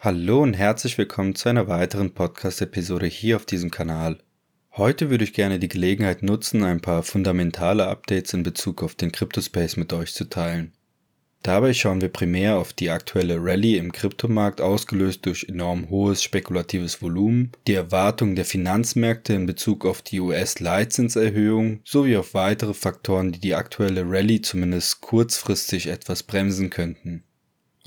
Hallo und herzlich willkommen zu einer weiteren Podcast-Episode hier auf diesem Kanal. Heute würde ich gerne die Gelegenheit nutzen, ein paar fundamentale Updates in Bezug auf den Cryptospace mit euch zu teilen. Dabei schauen wir primär auf die aktuelle Rallye im Kryptomarkt ausgelöst durch enorm hohes spekulatives Volumen, die Erwartungen der Finanzmärkte in Bezug auf die US-Leitzinserhöhung sowie auf weitere Faktoren, die die aktuelle Rallye zumindest kurzfristig etwas bremsen könnten.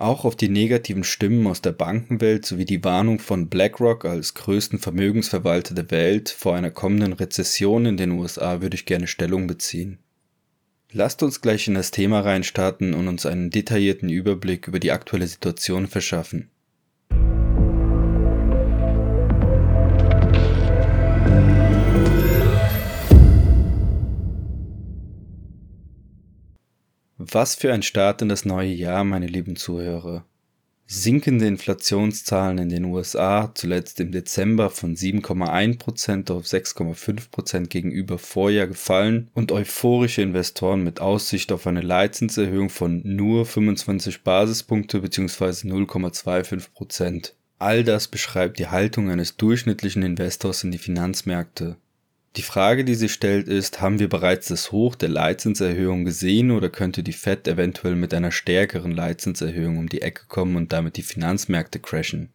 Auch auf die negativen Stimmen aus der Bankenwelt sowie die Warnung von BlackRock als größten Vermögensverwalter der Welt vor einer kommenden Rezession in den USA würde ich gerne Stellung beziehen. Lasst uns gleich in das Thema reinstarten und uns einen detaillierten Überblick über die aktuelle Situation verschaffen. Was für ein Start in das neue Jahr, meine lieben Zuhörer. Sinkende Inflationszahlen in den USA, zuletzt im Dezember von 7,1% auf 6,5% gegenüber Vorjahr gefallen und euphorische Investoren mit Aussicht auf eine Leitzinserhöhung von nur 25 Basispunkte bzw. 0,25%. All das beschreibt die Haltung eines durchschnittlichen Investors in die Finanzmärkte. Die Frage, die sich stellt, ist, haben wir bereits das Hoch der Leitzinserhöhung gesehen oder könnte die Fed eventuell mit einer stärkeren Leitzinserhöhung um die Ecke kommen und damit die Finanzmärkte crashen?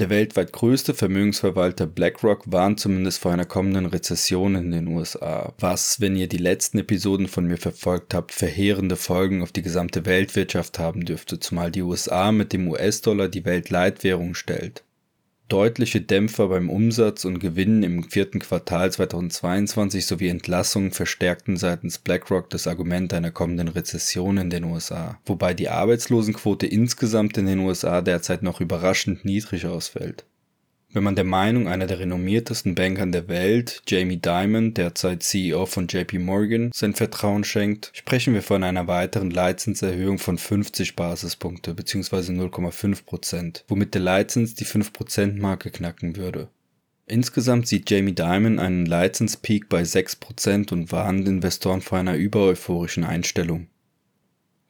Der weltweit größte Vermögensverwalter BlackRock warnt zumindest vor einer kommenden Rezession in den USA, was, wenn ihr die letzten Episoden von mir verfolgt habt, verheerende Folgen auf die gesamte Weltwirtschaft haben dürfte, zumal die USA mit dem US-Dollar die Weltleitwährung stellt deutliche Dämpfer beim Umsatz und Gewinn im vierten Quartal 2022 sowie Entlassungen verstärkten seitens BlackRock das Argument einer kommenden Rezession in den USA, wobei die Arbeitslosenquote insgesamt in den USA derzeit noch überraschend niedrig ausfällt. Wenn man der Meinung einer der renommiertesten Bankern der Welt, Jamie Dimon, derzeit CEO von JP Morgan, sein Vertrauen schenkt, sprechen wir von einer weiteren Leitzinserhöhung von 50 Basispunkte bzw. 0,5%, womit der Leitzins die 5%-Marke knacken würde. Insgesamt sieht Jamie Dimon einen Leitzinspeak bei 6% und warnt Investoren vor einer übereuphorischen Einstellung.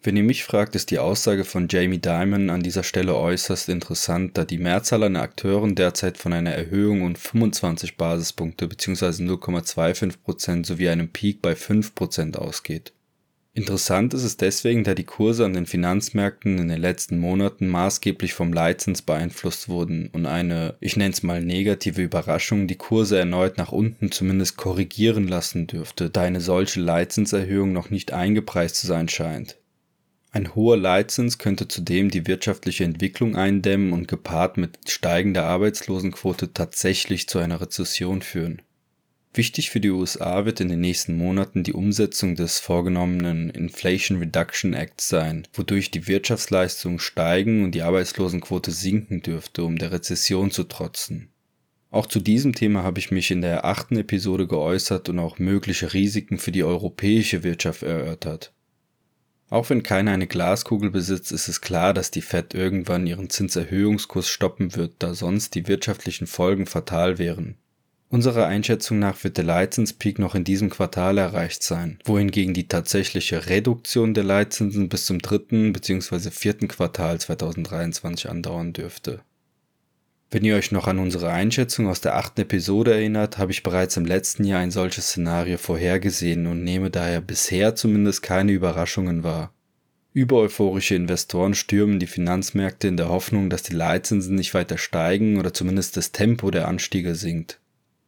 Wenn ihr mich fragt, ist die Aussage von Jamie Dimon an dieser Stelle äußerst interessant, da die Mehrzahl an Akteuren derzeit von einer Erhöhung um 25 Basispunkte bzw. 0,25% sowie einem Peak bei 5% ausgeht. Interessant ist es deswegen, da die Kurse an den Finanzmärkten in den letzten Monaten maßgeblich vom Leitzins beeinflusst wurden und eine, ich nenne es mal negative Überraschung, die Kurse erneut nach unten zumindest korrigieren lassen dürfte, da eine solche Leitzinserhöhung noch nicht eingepreist zu sein scheint. Ein hoher Leitzins könnte zudem die wirtschaftliche Entwicklung eindämmen und gepaart mit steigender Arbeitslosenquote tatsächlich zu einer Rezession führen. Wichtig für die USA wird in den nächsten Monaten die Umsetzung des vorgenommenen Inflation Reduction Acts sein, wodurch die Wirtschaftsleistungen steigen und die Arbeitslosenquote sinken dürfte, um der Rezession zu trotzen. Auch zu diesem Thema habe ich mich in der achten Episode geäußert und auch mögliche Risiken für die europäische Wirtschaft erörtert. Auch wenn keiner eine Glaskugel besitzt, ist es klar, dass die Fed irgendwann ihren Zinserhöhungskurs stoppen wird, da sonst die wirtschaftlichen Folgen fatal wären. Unserer Einschätzung nach wird der Leitzinspeak noch in diesem Quartal erreicht sein, wohingegen die tatsächliche Reduktion der Leitzinsen bis zum dritten bzw. vierten Quartal 2023 andauern dürfte. Wenn ihr euch noch an unsere Einschätzung aus der achten Episode erinnert, habe ich bereits im letzten Jahr ein solches Szenario vorhergesehen und nehme daher bisher zumindest keine Überraschungen wahr. Übereuphorische Investoren stürmen die Finanzmärkte in der Hoffnung, dass die Leitzinsen nicht weiter steigen oder zumindest das Tempo der Anstiege sinkt.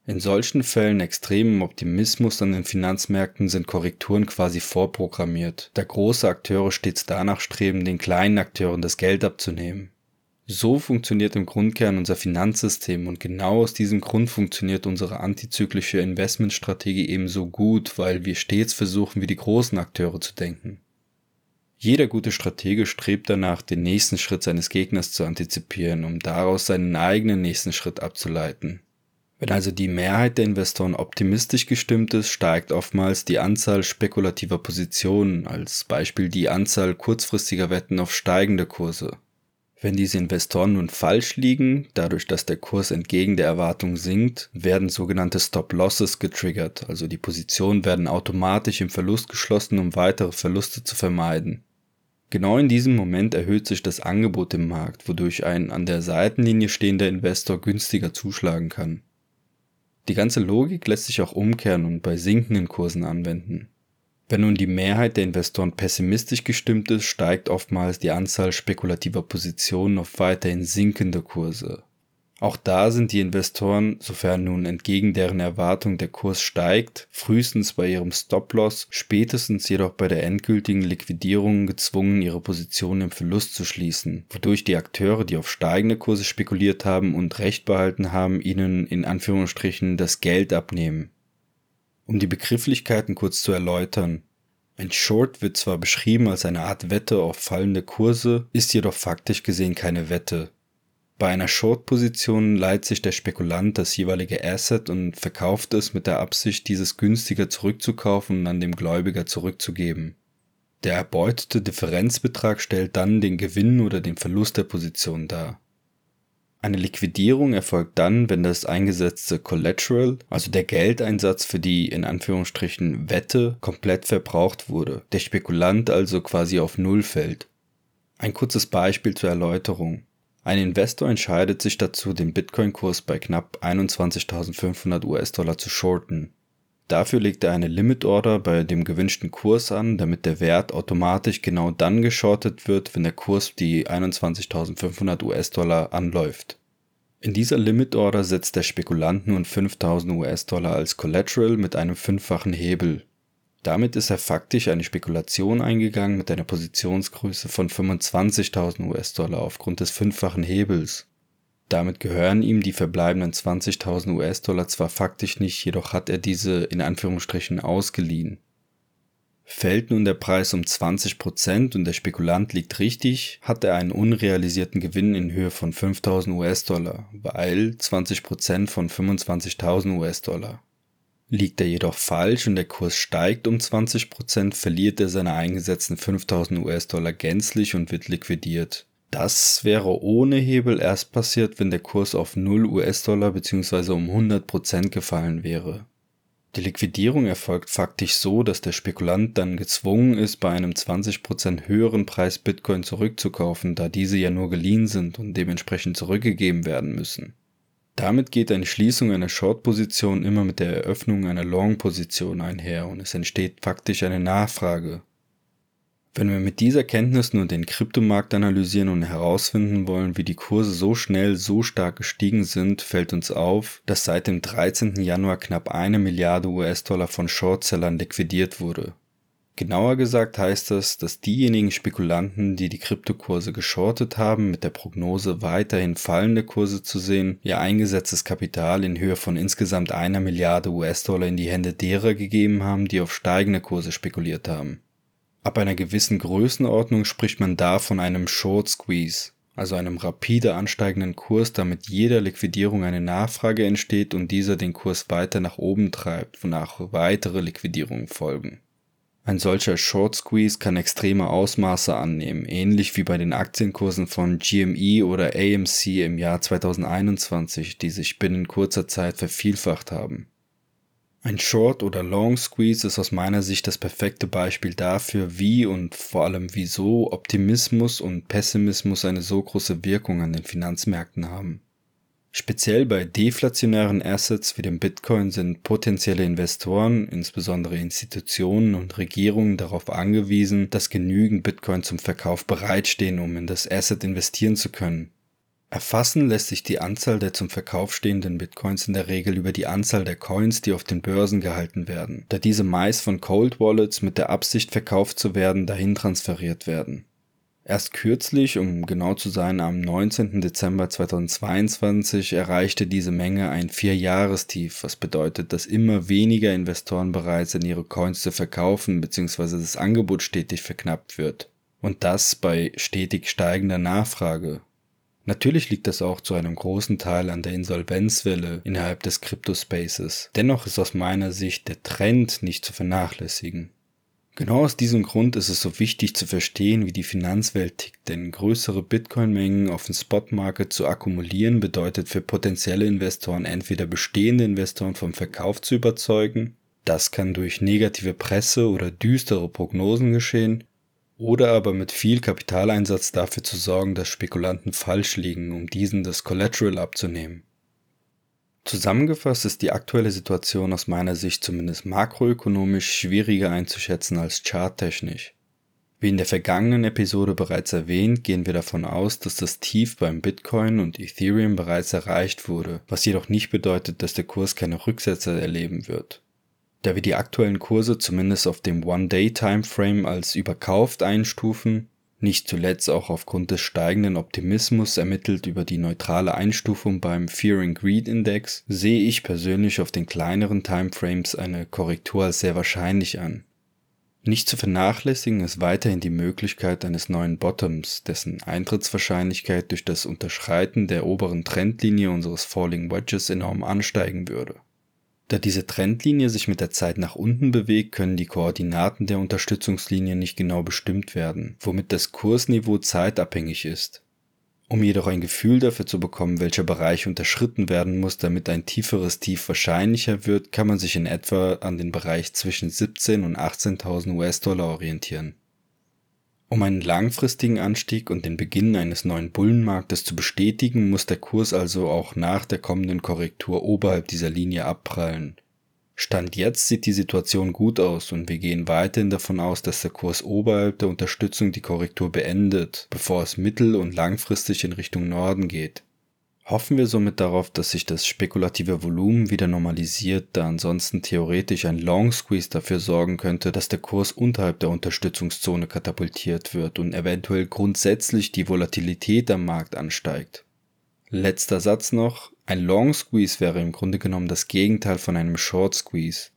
In solchen Fällen extremem Optimismus an den Finanzmärkten sind Korrekturen quasi vorprogrammiert, da große Akteure stets danach streben, den kleinen Akteuren das Geld abzunehmen. So funktioniert im Grundkern unser Finanzsystem und genau aus diesem Grund funktioniert unsere antizyklische Investmentstrategie ebenso gut, weil wir stets versuchen, wie die großen Akteure zu denken. Jeder gute Stratege strebt danach, den nächsten Schritt seines Gegners zu antizipieren, um daraus seinen eigenen nächsten Schritt abzuleiten. Wenn also die Mehrheit der Investoren optimistisch gestimmt ist, steigt oftmals die Anzahl spekulativer Positionen, als Beispiel die Anzahl kurzfristiger Wetten auf steigende Kurse. Wenn diese Investoren nun falsch liegen, dadurch, dass der Kurs entgegen der Erwartung sinkt, werden sogenannte Stop-Losses getriggert, also die Positionen werden automatisch im Verlust geschlossen, um weitere Verluste zu vermeiden. Genau in diesem Moment erhöht sich das Angebot im Markt, wodurch ein an der Seitenlinie stehender Investor günstiger zuschlagen kann. Die ganze Logik lässt sich auch umkehren und bei sinkenden Kursen anwenden. Wenn nun die Mehrheit der Investoren pessimistisch gestimmt ist, steigt oftmals die Anzahl spekulativer Positionen auf weiterhin sinkende Kurse. Auch da sind die Investoren, sofern nun entgegen deren Erwartung der Kurs steigt, frühestens bei ihrem Stop-Loss, spätestens jedoch bei der endgültigen Liquidierung gezwungen, ihre Position im Verlust zu schließen, wodurch die Akteure, die auf steigende Kurse spekuliert haben und Recht behalten haben, ihnen in Anführungsstrichen das Geld abnehmen. Um die Begrifflichkeiten kurz zu erläutern. Ein Short wird zwar beschrieben als eine Art Wette auf fallende Kurse, ist jedoch faktisch gesehen keine Wette. Bei einer Short-Position leiht sich der Spekulant das jeweilige Asset und verkauft es mit der Absicht, dieses günstiger zurückzukaufen und an dem Gläubiger zurückzugeben. Der erbeutete Differenzbetrag stellt dann den Gewinn oder den Verlust der Position dar. Eine Liquidierung erfolgt dann, wenn das eingesetzte Collateral, also der Geldeinsatz für die in Anführungsstrichen Wette, komplett verbraucht wurde, der Spekulant also quasi auf Null fällt. Ein kurzes Beispiel zur Erläuterung. Ein Investor entscheidet sich dazu, den Bitcoin-Kurs bei knapp 21.500 US-Dollar zu shorten. Dafür legt er eine Limit-Order bei dem gewünschten Kurs an, damit der Wert automatisch genau dann geschortet wird, wenn der Kurs die 21.500 US-Dollar anläuft. In dieser Limit-Order setzt der Spekulant nun 5.000 US-Dollar als Collateral mit einem fünffachen Hebel damit ist er faktisch eine Spekulation eingegangen mit einer Positionsgröße von 25.000 US-Dollar aufgrund des fünffachen Hebels. Damit gehören ihm die verbleibenden 20.000 US-Dollar zwar faktisch nicht, jedoch hat er diese in Anführungsstrichen ausgeliehen. Fällt nun der Preis um 20% und der Spekulant liegt richtig, hat er einen unrealisierten Gewinn in Höhe von 5000 US-Dollar, weil 20% von 25.000 US-Dollar. Liegt er jedoch falsch und der Kurs steigt um 20%, verliert er seine eingesetzten 5000 US-Dollar gänzlich und wird liquidiert. Das wäre ohne Hebel erst passiert, wenn der Kurs auf 0 US-Dollar bzw. um 100% gefallen wäre. Die Liquidierung erfolgt faktisch so, dass der Spekulant dann gezwungen ist, bei einem 20% höheren Preis Bitcoin zurückzukaufen, da diese ja nur geliehen sind und dementsprechend zurückgegeben werden müssen. Damit geht eine Schließung einer Short-Position immer mit der Eröffnung einer Long-Position einher und es entsteht faktisch eine Nachfrage. Wenn wir mit dieser Kenntnis nur den Kryptomarkt analysieren und herausfinden wollen, wie die Kurse so schnell so stark gestiegen sind, fällt uns auf, dass seit dem 13. Januar knapp eine Milliarde US-Dollar von Shortsellern liquidiert wurde. Genauer gesagt heißt das, dass diejenigen Spekulanten, die die Kryptokurse geschortet haben, mit der Prognose weiterhin fallende Kurse zu sehen, ihr eingesetztes Kapital in Höhe von insgesamt einer Milliarde US-Dollar in die Hände derer gegeben haben, die auf steigende Kurse spekuliert haben. Ab einer gewissen Größenordnung spricht man da von einem Short Squeeze, also einem rapide ansteigenden Kurs, damit jeder Liquidierung eine Nachfrage entsteht und dieser den Kurs weiter nach oben treibt, wonach weitere Liquidierungen folgen. Ein solcher Short Squeeze kann extreme Ausmaße annehmen, ähnlich wie bei den Aktienkursen von GME oder AMC im Jahr 2021, die sich binnen kurzer Zeit vervielfacht haben. Ein Short oder Long Squeeze ist aus meiner Sicht das perfekte Beispiel dafür, wie und vor allem wieso Optimismus und Pessimismus eine so große Wirkung an den Finanzmärkten haben. Speziell bei deflationären Assets wie dem Bitcoin sind potenzielle Investoren, insbesondere Institutionen und Regierungen, darauf angewiesen, dass genügend Bitcoin zum Verkauf bereitstehen, um in das Asset investieren zu können. Erfassen lässt sich die Anzahl der zum Verkauf stehenden Bitcoins in der Regel über die Anzahl der Coins, die auf den Börsen gehalten werden, da diese meist von Cold Wallets mit der Absicht verkauft zu werden dahin transferiert werden. Erst kürzlich, um genau zu sein, am 19. Dezember 2022 erreichte diese Menge ein Vierjahrestief, was bedeutet, dass immer weniger Investoren bereit sind, ihre Coins zu verkaufen bzw. das Angebot stetig verknappt wird. Und das bei stetig steigender Nachfrage. Natürlich liegt das auch zu einem großen Teil an der Insolvenzwelle innerhalb des Crypto-Spaces. Dennoch ist aus meiner Sicht der Trend nicht zu vernachlässigen. Genau aus diesem Grund ist es so wichtig zu verstehen, wie die Finanzwelt tickt, denn größere Bitcoin-Mengen auf dem Spot-Market zu akkumulieren bedeutet für potenzielle Investoren entweder bestehende Investoren vom Verkauf zu überzeugen, das kann durch negative Presse oder düstere Prognosen geschehen, oder aber mit viel Kapitaleinsatz dafür zu sorgen, dass Spekulanten falsch liegen, um diesen das Collateral abzunehmen. Zusammengefasst ist die aktuelle Situation aus meiner Sicht zumindest makroökonomisch schwieriger einzuschätzen als charttechnisch. Wie in der vergangenen Episode bereits erwähnt, gehen wir davon aus, dass das Tief beim Bitcoin und Ethereum bereits erreicht wurde, was jedoch nicht bedeutet, dass der Kurs keine Rücksätze erleben wird. Da wir die aktuellen Kurse zumindest auf dem One-Day-Timeframe als überkauft einstufen, nicht zuletzt auch aufgrund des steigenden Optimismus ermittelt über die neutrale Einstufung beim Fear and Greed Index, sehe ich persönlich auf den kleineren Timeframes eine Korrektur als sehr wahrscheinlich an. Nicht zu vernachlässigen ist weiterhin die Möglichkeit eines neuen Bottoms, dessen Eintrittswahrscheinlichkeit durch das Unterschreiten der oberen Trendlinie unseres Falling Wedges enorm ansteigen würde. Da diese Trendlinie sich mit der Zeit nach unten bewegt, können die Koordinaten der Unterstützungslinie nicht genau bestimmt werden, womit das Kursniveau zeitabhängig ist. Um jedoch ein Gefühl dafür zu bekommen, welcher Bereich unterschritten werden muss, damit ein tieferes Tief wahrscheinlicher wird, kann man sich in etwa an den Bereich zwischen 17 und 18.000 US-Dollar orientieren. Um einen langfristigen Anstieg und den Beginn eines neuen Bullenmarktes zu bestätigen, muss der Kurs also auch nach der kommenden Korrektur oberhalb dieser Linie abprallen. Stand jetzt sieht die Situation gut aus und wir gehen weiterhin davon aus, dass der Kurs oberhalb der Unterstützung die Korrektur beendet, bevor es mittel- und langfristig in Richtung Norden geht. Hoffen wir somit darauf, dass sich das spekulative Volumen wieder normalisiert, da ansonsten theoretisch ein Long Squeeze dafür sorgen könnte, dass der Kurs unterhalb der Unterstützungszone katapultiert wird und eventuell grundsätzlich die Volatilität am Markt ansteigt. Letzter Satz noch. Ein Long Squeeze wäre im Grunde genommen das Gegenteil von einem Short Squeeze.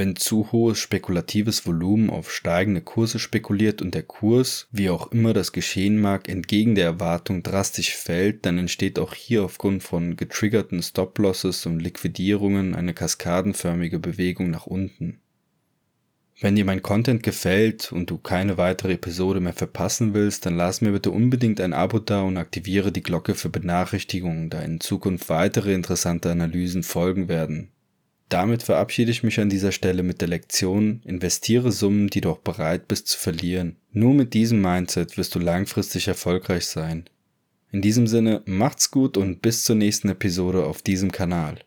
Wenn zu hohes spekulatives Volumen auf steigende Kurse spekuliert und der Kurs, wie auch immer das geschehen mag, entgegen der Erwartung drastisch fällt, dann entsteht auch hier aufgrund von getriggerten Stop-Losses und Liquidierungen eine kaskadenförmige Bewegung nach unten. Wenn dir mein Content gefällt und du keine weitere Episode mehr verpassen willst, dann lass mir bitte unbedingt ein Abo da und aktiviere die Glocke für Benachrichtigungen, da in Zukunft weitere interessante Analysen folgen werden. Damit verabschiede ich mich an dieser Stelle mit der Lektion, investiere Summen, die du auch bereit bist zu verlieren. Nur mit diesem Mindset wirst du langfristig erfolgreich sein. In diesem Sinne, macht's gut und bis zur nächsten Episode auf diesem Kanal.